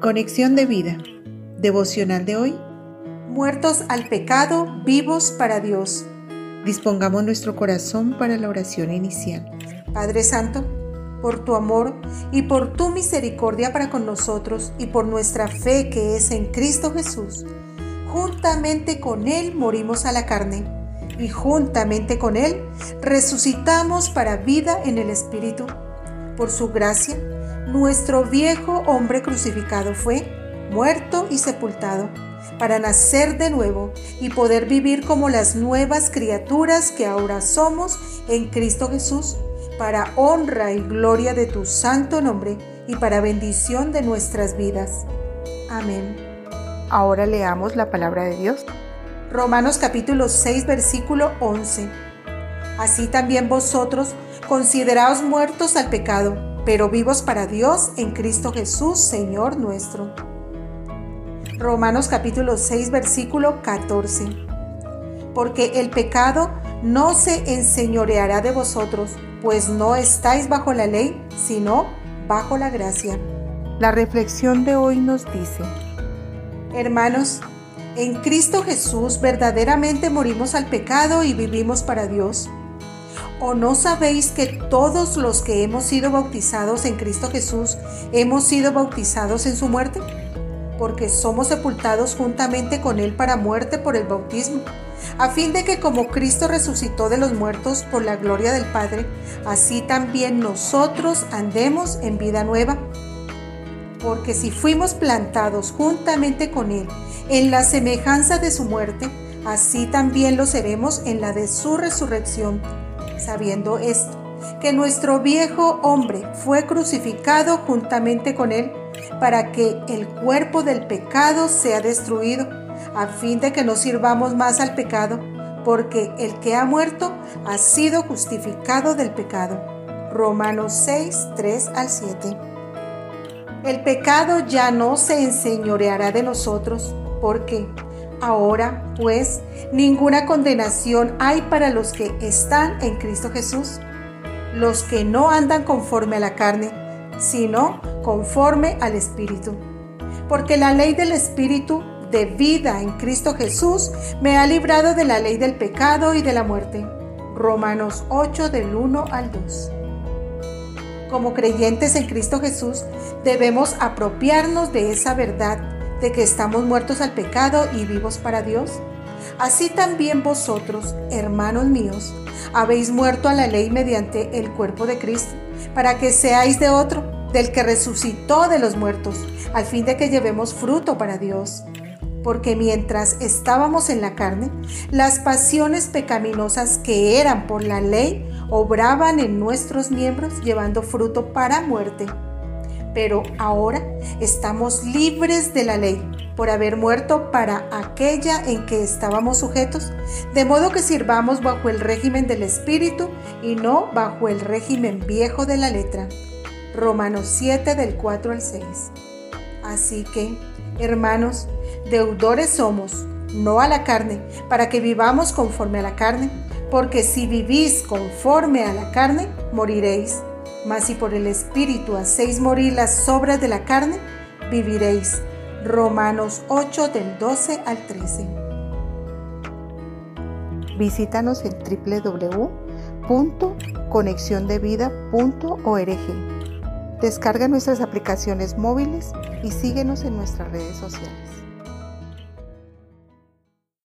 Conexión de vida. Devocional de hoy. Muertos al pecado, vivos para Dios. Dispongamos nuestro corazón para la oración inicial. Padre Santo, por tu amor y por tu misericordia para con nosotros y por nuestra fe que es en Cristo Jesús, juntamente con Él morimos a la carne y juntamente con Él resucitamos para vida en el Espíritu. Por su gracia, nuestro viejo hombre crucificado fue muerto y sepultado para nacer de nuevo y poder vivir como las nuevas criaturas que ahora somos en Cristo Jesús, para honra y gloria de tu santo nombre y para bendición de nuestras vidas. Amén. Ahora leamos la palabra de Dios. Romanos capítulo 6 versículo 11. Así también vosotros consideraos muertos al pecado pero vivos para Dios en Cristo Jesús, Señor nuestro. Romanos capítulo 6, versículo 14. Porque el pecado no se enseñoreará de vosotros, pues no estáis bajo la ley, sino bajo la gracia. La reflexión de hoy nos dice, Hermanos, en Cristo Jesús verdaderamente morimos al pecado y vivimos para Dios. ¿O no sabéis que todos los que hemos sido bautizados en Cristo Jesús hemos sido bautizados en su muerte? Porque somos sepultados juntamente con Él para muerte por el bautismo, a fin de que como Cristo resucitó de los muertos por la gloria del Padre, así también nosotros andemos en vida nueva. Porque si fuimos plantados juntamente con Él en la semejanza de su muerte, así también lo seremos en la de su resurrección sabiendo esto, que nuestro viejo hombre fue crucificado juntamente con él, para que el cuerpo del pecado sea destruido, a fin de que no sirvamos más al pecado, porque el que ha muerto ha sido justificado del pecado. Romanos 6, 3 al 7. El pecado ya no se enseñoreará de nosotros, porque Ahora, pues, ninguna condenación hay para los que están en Cristo Jesús, los que no andan conforme a la carne, sino conforme al Espíritu. Porque la ley del Espíritu de vida en Cristo Jesús me ha librado de la ley del pecado y de la muerte. Romanos 8 del 1 al 2. Como creyentes en Cristo Jesús, debemos apropiarnos de esa verdad de que estamos muertos al pecado y vivos para Dios? Así también vosotros, hermanos míos, habéis muerto a la ley mediante el cuerpo de Cristo, para que seáis de otro, del que resucitó de los muertos, al fin de que llevemos fruto para Dios. Porque mientras estábamos en la carne, las pasiones pecaminosas que eran por la ley obraban en nuestros miembros llevando fruto para muerte pero ahora estamos libres de la ley por haber muerto para aquella en que estábamos sujetos, de modo que sirvamos bajo el régimen del Espíritu y no bajo el régimen viejo de la letra. Romanos 7 del 4 al 6. Así que, hermanos, deudores somos, no a la carne, para que vivamos conforme a la carne, porque si vivís conforme a la carne, moriréis mas si por el Espíritu hacéis morir las obras de la carne, viviréis. Romanos 8 del 12 al 13. Visítanos en www.conexiondevida.org. Descarga nuestras aplicaciones móviles y síguenos en nuestras redes sociales.